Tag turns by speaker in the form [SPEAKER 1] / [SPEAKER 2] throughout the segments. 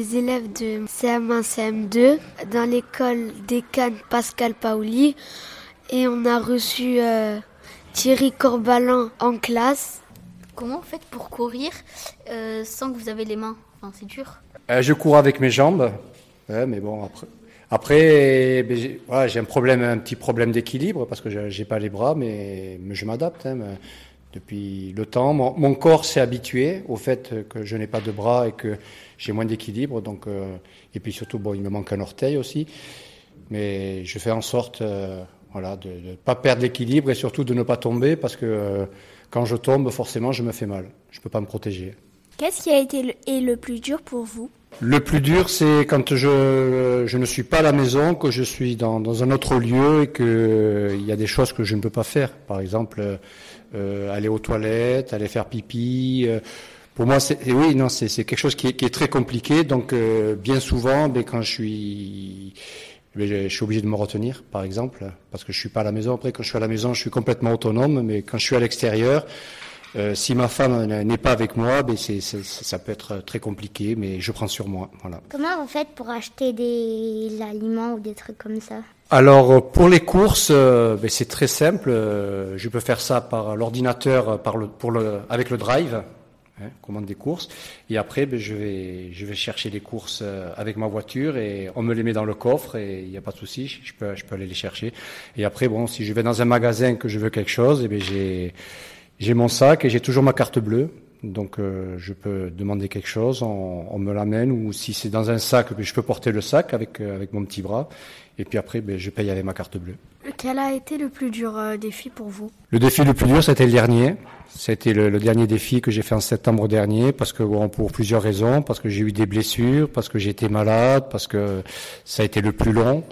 [SPEAKER 1] les élèves de CM1, CM2 dans l'école des Cannes Pascal Paoli et on a reçu euh, Thierry Corbalan en classe.
[SPEAKER 2] Comment vous faites pour courir euh, sans que vous avez les mains? Enfin, C'est dur.
[SPEAKER 3] Euh, je cours avec mes jambes, ouais, mais bon après. Après, ben, j'ai ouais, un problème, un petit problème d'équilibre parce que j'ai pas les bras, mais, mais je m'adapte. Hein, depuis le temps. Mon, mon corps s'est habitué au fait que je n'ai pas de bras et que j'ai moins d'équilibre. Donc, euh, et puis surtout, bon, il me manque un orteil aussi. Mais je fais en sorte, euh, voilà, de ne pas perdre l'équilibre et surtout de ne pas tomber parce que euh, quand je tombe, forcément, je me fais mal. Je ne peux pas me protéger.
[SPEAKER 4] Qu'est-ce qui a été le, et le plus dur pour vous?
[SPEAKER 3] Le plus dur, c'est quand je, je ne suis pas à la maison, que je suis dans, dans un autre lieu et qu'il y a des choses que je ne peux pas faire. Par exemple, aller aux toilettes, aller faire pipi. Euh, pour moi, c'est oui, non, c'est quelque chose qui est, très compliqué. Donc, euh, bien souvent, ben, quand je suis ben, je suis obligé de me retenir, par exemple, parce que je suis pas à la maison. Après, quand je suis à la maison, je suis complètement autonome, mais quand je suis à l'extérieur, euh, si ma femme n'est pas avec moi, ben c'est, ça peut être très compliqué, mais je prends sur moi. Voilà.
[SPEAKER 4] Comment vous faites pour acheter des aliments ou des trucs comme ça?
[SPEAKER 3] Alors pour les courses, euh, ben, c'est très simple. Euh, je peux faire ça par l'ordinateur, avec le drive, hein, commande des courses. Et après, ben, je vais, chercher les courses euh, avec ma voiture et on me les met dans le coffre et il n'y a pas de souci, je peux, je peux aller les chercher. Et après, bon, si je vais dans un magasin que je veux quelque chose, eh ben j'ai mon sac et j'ai toujours ma carte bleue. Donc euh, je peux demander quelque chose, on, on me l'amène ou si c'est dans un sac, je peux porter le sac avec avec mon petit bras et puis après, ben, je paye avec ma carte bleue.
[SPEAKER 4] Quel a été le plus dur euh, défi pour vous?
[SPEAKER 3] Le défi le plus dur, c'était le dernier. C'était le, dernier défi que j'ai fait en septembre dernier, parce que bon, pour plusieurs raisons, parce que j'ai eu des blessures, parce que j'étais malade, parce que ça a été le plus long.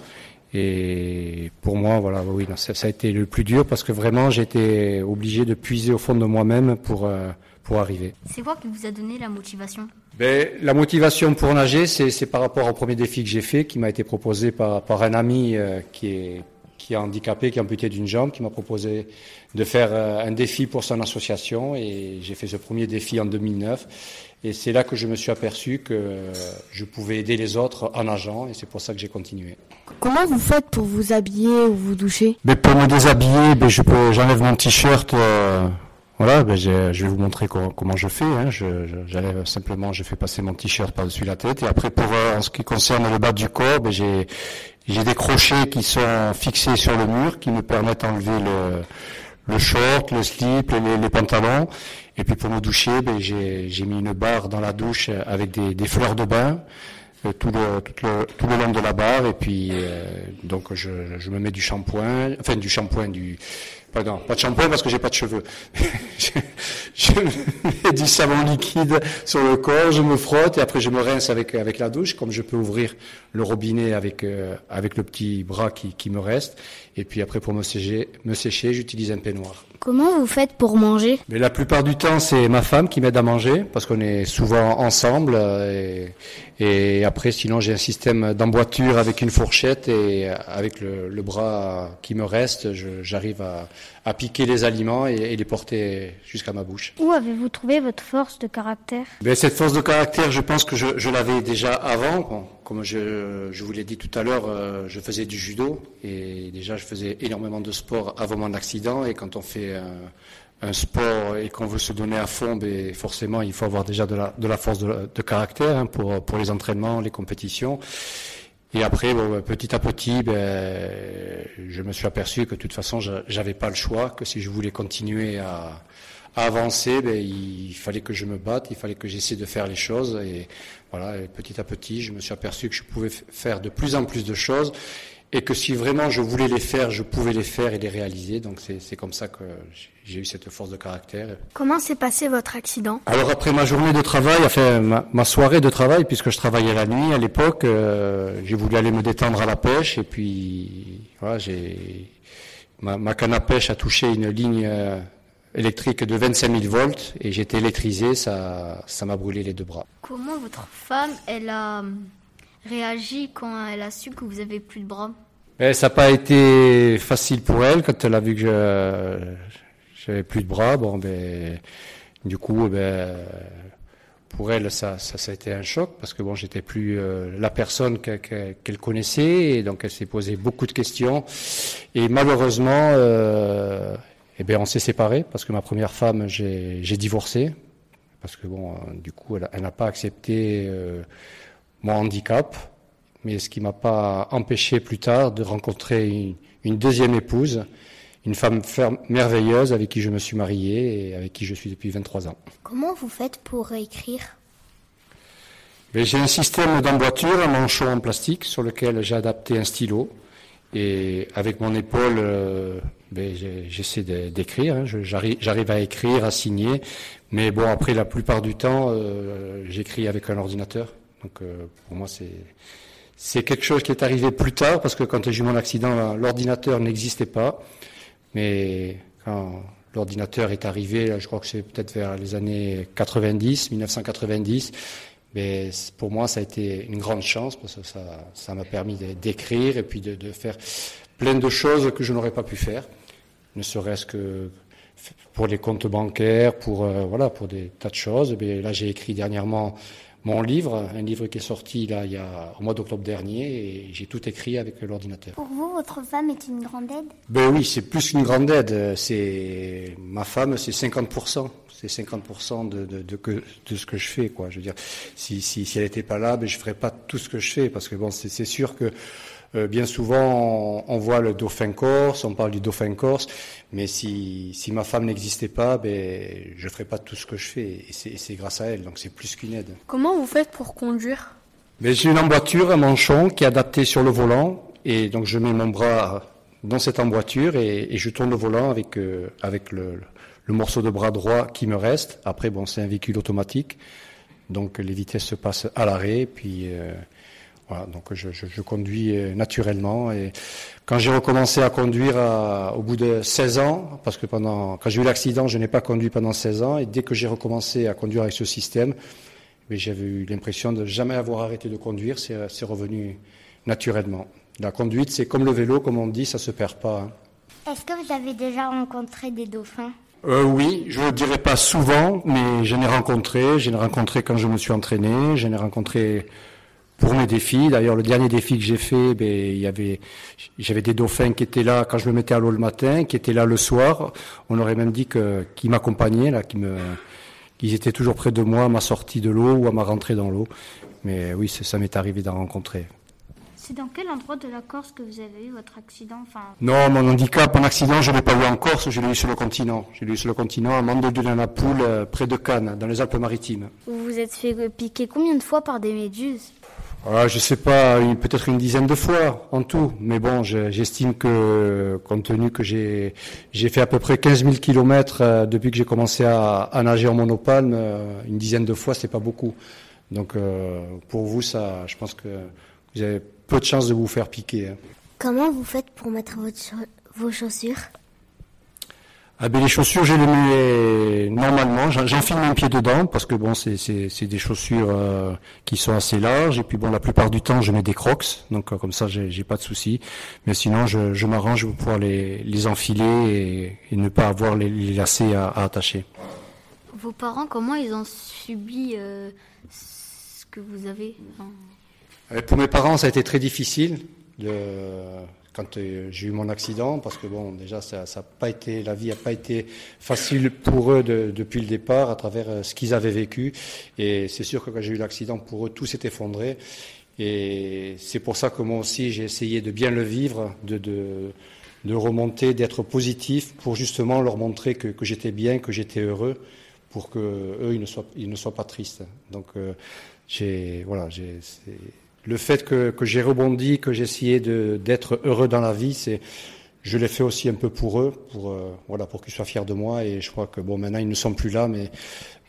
[SPEAKER 3] Et pour moi, voilà, oui, ça, ça, a été le plus dur parce que vraiment, j'étais obligé de puiser au fond de moi-même pour euh, pour arriver.
[SPEAKER 2] C'est quoi qui vous a donné la motivation?
[SPEAKER 3] Ben, La motivation pour nager, c'est par rapport au premier défi que j'ai fait, qui m'a été proposé par, par un ami euh, qui, est, qui est handicapé, qui est amputé d'une jambe, qui m'a proposé de faire euh, un défi pour son association. Et j'ai fait ce premier défi en 2009. Et c'est là que je me suis aperçu que euh, je pouvais aider les autres en nageant, et c'est pour ça que j'ai continué.
[SPEAKER 4] Comment vous faites pour vous habiller ou vous doucher?
[SPEAKER 3] Ben, Pour me déshabiller, ben, j'enlève mon t-shirt. Voilà, ben je vais vous montrer comment, je fais. Hein. J'enlève simplement, je fais passer mon t-shirt par-dessus la tête. Et après, pour euh, en ce qui concerne le bas du corps, ben j'ai des crochets qui sont fixés sur le mur, qui me permettent d'enlever le, le short, le slip, les, les, pantalons. Et puis pour me doucher, ben j'ai mis une barre dans la douche avec des, des fleurs de bain. Euh, tout le, tout le, tout le long de la barre et puis euh, donc je, je me mets du shampoing enfin du shampoing du Pardon, pas de shampoing parce que j'ai pas de cheveux. je, mets du savon liquide sur le corps, je me frotte et après je me rince avec avec la douche, comme je peux ouvrir le robinet avec euh, avec le petit bras qui, qui me reste. Et puis après pour me sécher, me sécher, j'utilise un peignoir.
[SPEAKER 4] Comment vous faites pour manger?
[SPEAKER 3] Mais la plupart du temps, c'est ma femme qui m'aide à manger parce qu'on est souvent ensemble. Euh, et, et après, sinon, j'ai un système d'emboîture avec une fourchette et avec le, le bras qui me reste, j'arrive à, à, piquer les aliments et, et les porter jusqu'à ma bouche.
[SPEAKER 4] Où avez-vous trouvé votre force de caractère
[SPEAKER 3] Mais Cette force de caractère, je pense que je, je l'avais déjà avant. Comme je, je vous l'ai dit tout à l'heure, euh, je faisais du judo et déjà je faisais énormément de sport avant mon accident. Et quand on fait un, un sport et qu'on veut se donner à fond, ben forcément il faut avoir déjà de la, de la force de, de caractère hein, pour, pour les entraînements, les compétitions. Et après, bon, ben, petit à petit, ben, je me suis aperçu que de toute façon, j'avais pas le choix, que si je voulais continuer à, à avancer, ben, il fallait que je me batte, il fallait que j'essaie de faire les choses. Et voilà, et petit à petit, je me suis aperçu que je pouvais faire de plus en plus de choses et que si vraiment je voulais les faire, je pouvais les faire et les réaliser. Donc c'est comme ça que j'ai eu cette force de caractère.
[SPEAKER 4] Comment s'est passé votre accident?
[SPEAKER 3] Alors après ma journée de travail, enfin ma, ma, soirée de travail, puisque je travaillais la nuit à l'époque, euh, j'ai voulu aller me détendre à la pêche et puis voilà, j'ai ma, ma, canne à pêche a touché une ligne euh, électrique de 25 000 volts et j'étais électrisé, ça ça m'a brûlé les deux bras.
[SPEAKER 2] Comment votre femme, elle a réagi quand elle a su que vous avez plus de bras?
[SPEAKER 3] Eh, Ça n'a pas été facile pour elle quand elle a vu que je j'avais plus de bras. Bon, ben, du coup, ben, pour elle, ça, ça, ça, a été un choc parce que bon, j'étais plus euh, la personne qu'elle connaissait et donc elle s'est posé beaucoup de questions. Et malheureusement, euh, eh bien, on s'est séparés parce que ma première femme, j'ai divorcé parce que bon, euh, du coup, elle n'a pas accepté euh, mon handicap, mais ce qui m'a pas empêché plus tard de rencontrer une, une deuxième épouse une femme merveilleuse avec qui je me suis marié et avec qui je suis depuis 23 ans.
[SPEAKER 4] Comment vous faites pour écrire
[SPEAKER 3] ben, J'ai un système d'emboîture, un manchon en plastique sur lequel j'ai adapté un stylo. Et avec mon épaule, euh, j'essaie d'écrire. Hein. J'arrive à écrire, à signer. Mais bon, après, la plupart du temps, euh, j'écris avec un ordinateur. Donc euh, pour moi, c'est... Quelque chose qui est arrivé plus tard parce que quand j'ai eu mon accident, l'ordinateur n'existait pas. Mais quand l'ordinateur est arrivé, je crois que c'est peut-être vers les années 90, 1990, mais pour moi, ça a été une grande chance parce que ça, m'a permis d'écrire et puis de, faire plein de choses que je n'aurais pas pu faire, ne serait-ce que pour les comptes bancaires, pour euh, voilà, pour des tas de choses. Mais là, j'ai écrit dernièrement mon livre, un livre qui est sorti là, il y a, au mois d'octobre dernier, et j'ai tout écrit avec l'ordinateur.
[SPEAKER 4] Pour vous, votre femme est une grande aide?
[SPEAKER 3] Ben oui, c'est plus qu'une grande aide. C'est ma femme, c'est 50%. C'est 50% de, de, de, de, ce que je fais, quoi. Je veux dire, si, si, si elle n'était pas là, ben je ferais pas tout ce que je fais, parce que bon, c'est sûr que euh, bien souvent, on, voit le dauphin corse, on parle du dauphin corse, mais si, si ma femme n'existait pas, ben, je ne ferais pas tout ce que je fais. Et c'est grâce à elle, donc c'est plus qu'une aide.
[SPEAKER 5] Comment vous faites pour conduire?
[SPEAKER 3] Ben, J'ai une emboîture, un manchon qui est adapté sur le volant, et donc je mets mon bras dans cette emboîture et, et je tourne le volant avec, euh, avec le, le, morceau de bras droit qui me reste. Après, bon, c'est un véhicule automatique, donc les vitesses se passent à l'arrêt, puis... Euh, voilà, donc je, je, je, conduis euh, naturellement. Et quand j'ai recommencé à conduire à, au bout de 16 ans, parce que pendant quand j'ai eu l'accident, je n'ai pas conduit pendant 16 ans, et dès que j'ai recommencé à conduire avec ce système, j'avais eu l'impression de jamais avoir arrêté de conduire. C'est revenu naturellement. La conduite, c'est comme le vélo, comme on dit, ça se perd pas.
[SPEAKER 4] Hein. Est-ce que vous avez déjà rencontré des dauphins?
[SPEAKER 3] Euh, oui, je ne dirais pas souvent, mais j'en ai rencontré. J'en ai rencontré quand je me suis entraîné. J'en ai rencontré pour mes défis. D'ailleurs, le dernier défi que j'ai fait, ben, il y avait, j'avais des dauphins qui étaient là quand je me mettais à l'eau le matin, qui étaient là le soir. On aurait même dit que, qui m'accompagnaient, là, qui me, qu'ils étaient toujours près de moi à ma sortie de l'eau ou à ma rentrée dans l'eau. Mais oui, ça m'est arrivé d'en rencontrer.
[SPEAKER 2] C'est dans quel endroit de la Corse que vous avez eu votre accident enfin...
[SPEAKER 3] Non, mon handicap, mon accident, je ne l'ai pas eu en Corse, je l'ai eu sur le continent. Je l'ai eu sur le continent, à Mande de la Poule, euh, près de Cannes, dans les Alpes-Maritimes.
[SPEAKER 5] Vous vous êtes fait piquer combien de fois par des méduses?
[SPEAKER 3] Ah, je sais pas, peut-être une dizaine de fois en tout, mais bon, j'estime que compte tenu que j'ai fait à peu près 15 000 kilomètres euh, depuis que j'ai commencé à, nager en monopalme, euh, une dizaine de fois, c'est pas beaucoup. Donc euh, pour vous, ça, je pense que vous avez peu de chances de vous faire piquer. Hein.
[SPEAKER 4] Comment vous faites pour mettre vos chaussures?
[SPEAKER 3] Ah ben les chaussures, je les mets normalement. J'enfile mon pied dedans parce que bon, c'est des chaussures euh, qui sont assez larges et puis bon, la plupart du temps, je mets des Crocs, donc euh, comme ça, j'ai pas de souci. Mais sinon, je, je m'arrange pour pouvoir les, les enfiler et, ne pas avoir les, lacets à, attacher.
[SPEAKER 2] Vos parents, comment ils ont subi euh, ce que vous avez
[SPEAKER 3] Pour mes parents, ça a été très difficile. De quand euh, j'ai eu mon accident, parce que bon, déjà, ça, ça pas été, la vie n'a pas été facile pour eux depuis le départ, à travers euh, ce qu'ils avaient vécu. Et c'est sûr que quand j'ai eu l'accident, pour eux, tout s'est effondré. Et c'est pour ça que moi aussi, j'ai essayé de bien le vivre, de, remonter, d'être positif, pour justement leur montrer que, j'étais bien, que j'étais heureux, pour que eux, ils ne soient, ils ne soient pas tristes. Donc, euh, j'ai, voilà, j'ai, le fait que, j'ai rebondi, que j'ai essayé d'être heureux dans la vie, c'est je l'ai fait aussi un peu pour eux, pour euh, voilà, pour qu'ils soient fiers de moi. Et je crois que bon, maintenant ils ne sont plus là, mais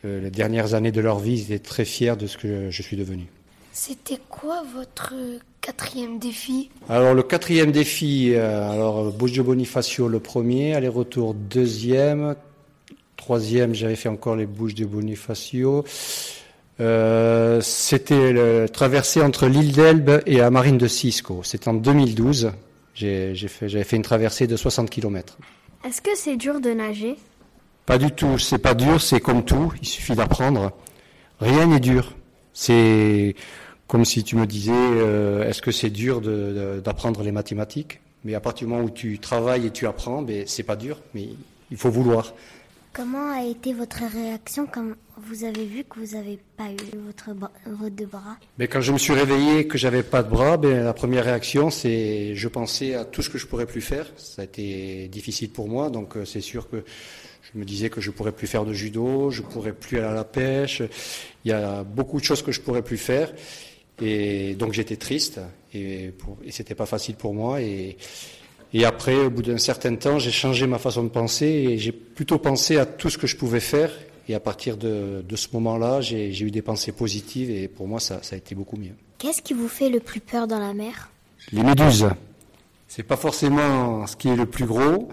[SPEAKER 3] euh, les dernières années de leur vie, ils étaient très fiers de ce que je suis devenu.
[SPEAKER 1] C'était quoi votre quatrième défi?
[SPEAKER 3] Alors le quatrième défi, euh, alors Bouche de Bonifacio le premier, aller-retour deuxième, troisième, j'avais fait encore les Bouches de Bonifacio. Euh, c'était le traversée entre l'île d'Elbe et la marine de Cisco. C'était en 2012. J'ai fait, j'avais fait une traversée de 60 km.
[SPEAKER 5] Est-ce que c'est dur de nager?
[SPEAKER 3] Pas du tout. C'est pas dur. C'est comme tout. Il suffit d'apprendre. Rien n'est dur. C'est comme si tu me disais, euh, est-ce que c'est dur d'apprendre les mathématiques? Mais à partir du moment où tu travailles et tu apprends, ben, c'est pas dur, mais il faut vouloir.
[SPEAKER 4] Comment a été votre réaction quand vous avez vu que vous n'avez pas eu votre vos deux bras?
[SPEAKER 3] Mais quand je me suis réveillé que j'avais pas de bras, ben, la première réaction c'est je pensais à tout ce que je pourrais plus faire. Ça a été difficile pour moi, donc euh, c'est sûr que je me disais que je pourrais plus faire de judo, je pourrais plus aller à la pêche. Il y a beaucoup de choses que je pourrais plus faire, et donc j'étais triste et, et c'était pas facile pour moi et et après, au bout d'un certain temps, j'ai changé ma façon de penser et j'ai plutôt pensé à tout ce que je pouvais faire. Et à partir de, ce moment-là, j'ai eu des pensées positives et pour moi, ça, a été beaucoup mieux.
[SPEAKER 4] Qu'est-ce qui vous fait le plus peur dans la mer?
[SPEAKER 3] Les méduses. C'est pas forcément ce qui est le plus gros,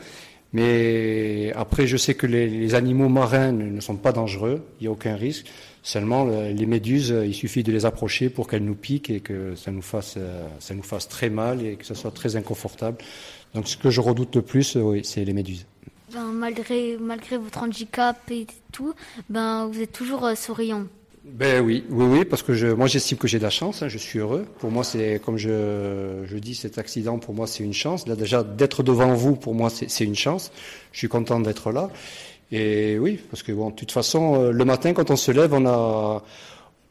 [SPEAKER 3] mais après, je sais que les, animaux marins ne, sont pas dangereux, il n'y a aucun risque. Seulement, les méduses, il suffit de les approcher pour qu'elles nous piquent et que ça nous fasse, ça nous fasse très mal et que ce soit très inconfortable. Donc ce que je redoute le plus, euh, oui, c'est les méduses.
[SPEAKER 2] Ben, malgré, malgré votre handicap et tout, ben, vous êtes toujours euh, souriant.
[SPEAKER 3] Ben oui, oui, oui, parce que je, moi j'estime que j'ai de la chance, hein, je suis heureux. Pour moi, c'est comme je, je dis, cet accident pour moi c'est une chance. Là déjà d'être devant vous, pour moi c'est une chance. Je suis content d'être là. Et oui, parce que bon, de toute façon, euh, le matin quand on se lève, on a,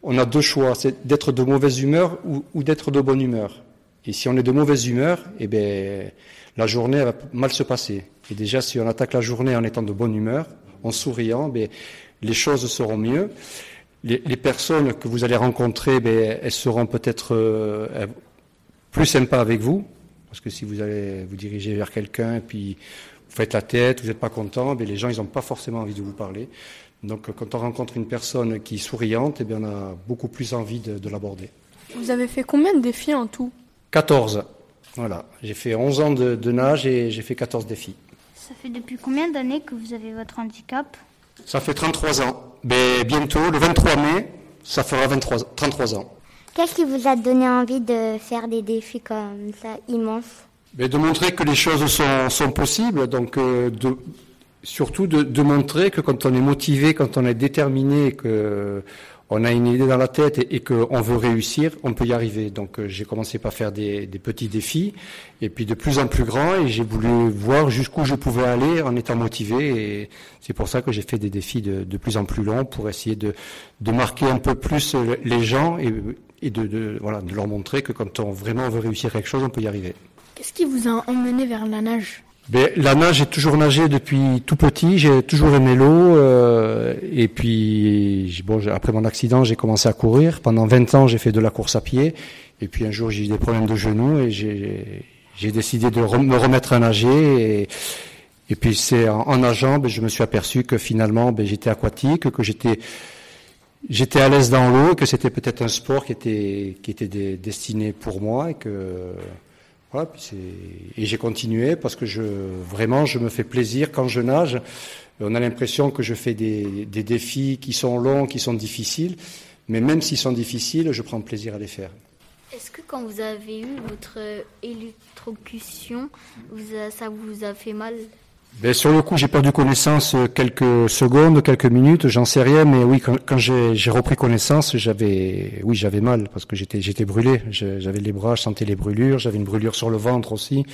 [SPEAKER 3] on a deux choix, c'est d'être de mauvaise humeur ou, ou d'être de bonne humeur. Et si on est de mauvaise humeur, eh ben la journée va mal se passer. Et déjà, si on attaque la journée en étant de bonne humeur, en souriant, ben, les choses seront mieux. Les, personnes que vous allez rencontrer, ben, elles seront peut-être euh, plus sympas avec vous, parce que si vous allez vous diriger vers quelqu'un et puis vous faites la tête, vous n'êtes pas content, ben, les gens ils n'ont pas forcément envie de vous parler. Donc quand on rencontre une personne qui est souriante, eh bien, on a beaucoup plus envie de l'aborder.
[SPEAKER 5] Vous avez fait combien de défis en tout?
[SPEAKER 3] 14. Voilà, j'ai fait 11 ans de, nage et j'ai fait 14 défis.
[SPEAKER 4] Ça fait depuis combien d'années que vous avez votre handicap?
[SPEAKER 3] Ça fait 33 ans. Mais bientôt, le 23 mai, ça fera 23, 33 ans.
[SPEAKER 4] Qu'est-ce qui vous a donné envie de faire des défis comme ça immenses?
[SPEAKER 3] Mais De montrer que les choses sont, sont possibles, donc euh, de, surtout de, de, montrer que quand on est motivé, quand on est déterminé, que on a une idée dans la tête et, qu'on veut réussir, on peut y arriver. Donc euh, j'ai commencé par faire des, petits défis et puis de plus en plus grands et j'ai voulu voir jusqu'où je pouvais aller en étant motivé et c'est pour ça que j'ai fait des défis de, plus en plus longs pour essayer de, marquer un peu plus les gens et, de, voilà, de leur montrer que quand on vraiment veut réussir quelque chose, on peut y arriver.
[SPEAKER 5] Qu'est-ce qui vous a emmené vers la nage?
[SPEAKER 3] Ben, la nage, j'ai toujours nagé depuis tout petit. J'ai toujours aimé l'eau. Euh, et puis, bon, après mon accident, j'ai commencé à courir. Pendant 20 ans, j'ai fait de la course à pied. Et puis un jour, j'ai eu des problèmes de genoux et j'ai décidé de me remettre à nager. Et, puis, c'est en, nageant, ben, je me suis aperçu que finalement, ben, j'étais aquatique, que j'étais j'étais à l'aise dans l'eau, que c'était peut-être un sport qui était qui était destiné pour moi et que et j'ai continué parce que vraiment, je me fais plaisir quand je nage. On a l'impression que je fais des, des, défis qui sont longs, qui sont difficiles, mais même s'ils sont difficiles, je prends plaisir à les faire.
[SPEAKER 2] Est-ce que quand vous avez eu votre électrocution, ça vous a fait mal?
[SPEAKER 3] Ben, sur le coup, j'ai perdu connaissance quelques secondes, quelques minutes, j'en sais rien, mais oui, quand, j'ai repris connaissance, j'avais, oui, j'avais mal parce que j'étais, j'étais brûlé. J'avais les bras, je sentais les brûlures, j'avais une brûlure sur le ventre aussi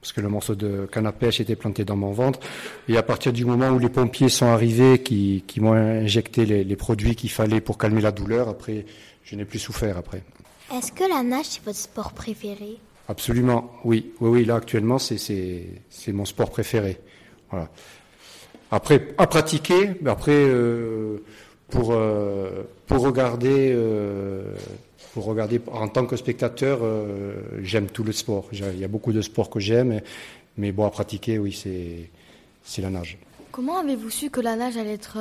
[SPEAKER 3] parce que le morceau de canne à pêche était planté dans mon ventre. Et à partir du moment où les pompiers sont arrivés, qui, qui m'ont injecté les, les produits qu'il fallait pour calmer la douleur, après, je n'ai plus souffert après.
[SPEAKER 4] Est-ce que la nage c'est votre sport préféré?
[SPEAKER 3] Absolument, oui, oui, oui. Là actuellement, c'est c'est mon sport préféré. Après, à pratiquer, mais après, euh, pour, euh, pour regarder, euh, pour regarder en tant que spectateur, j'aime tout le sport. Il y a beaucoup de sports que j'aime, mais bon, à pratiquer, oui, c'est la nage.
[SPEAKER 5] Comment avez-vous su que la nage allait être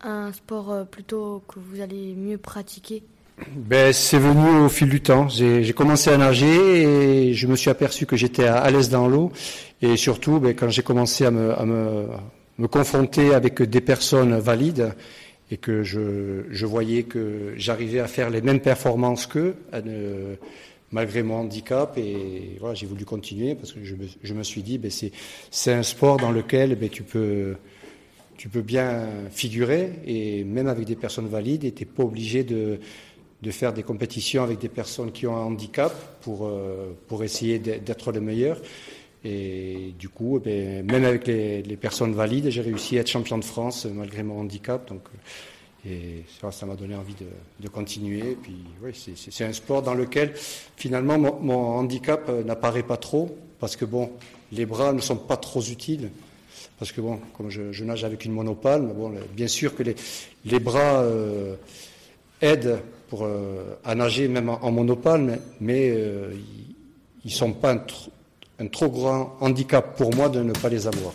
[SPEAKER 5] un sport plutôt que vous allez mieux pratiquer?
[SPEAKER 3] Ben, c'est venu au fil du temps. J'ai commencé à nager et je me suis aperçu que j'étais à, l'aise dans l'eau. Et surtout, ben, quand j'ai commencé à me, confronter avec des personnes valides et que je, voyais que j'arrivais à faire les mêmes performances qu'eux, malgré mon handicap. Et voilà, j'ai voulu continuer parce que je me, suis dit, ben, c'est un sport dans lequel ben, tu peux tu peux bien figurer, et même avec des personnes valides, tu n'es pas obligé de, de faire des compétitions avec des personnes qui ont un handicap pour, euh, pour essayer d'être le meilleur. Et du coup, eh même avec les, personnes valides, j'ai réussi à être champion de France malgré mon handicap. Donc, euh, et ça m'a donné envie de, continuer. Puis, c'est un sport dans lequel, finalement, mon, handicap euh, n'apparaît pas trop, parce que bon, les bras ne sont pas trop utiles. Parce que bon, comme je, nage avec une monopale, bon, bien sûr que les, les bras aident pour, euh, à nager même en, monopale, mais, euh, ils ne sont pas un, trop grand handicap pour moi de ne pas les avoir.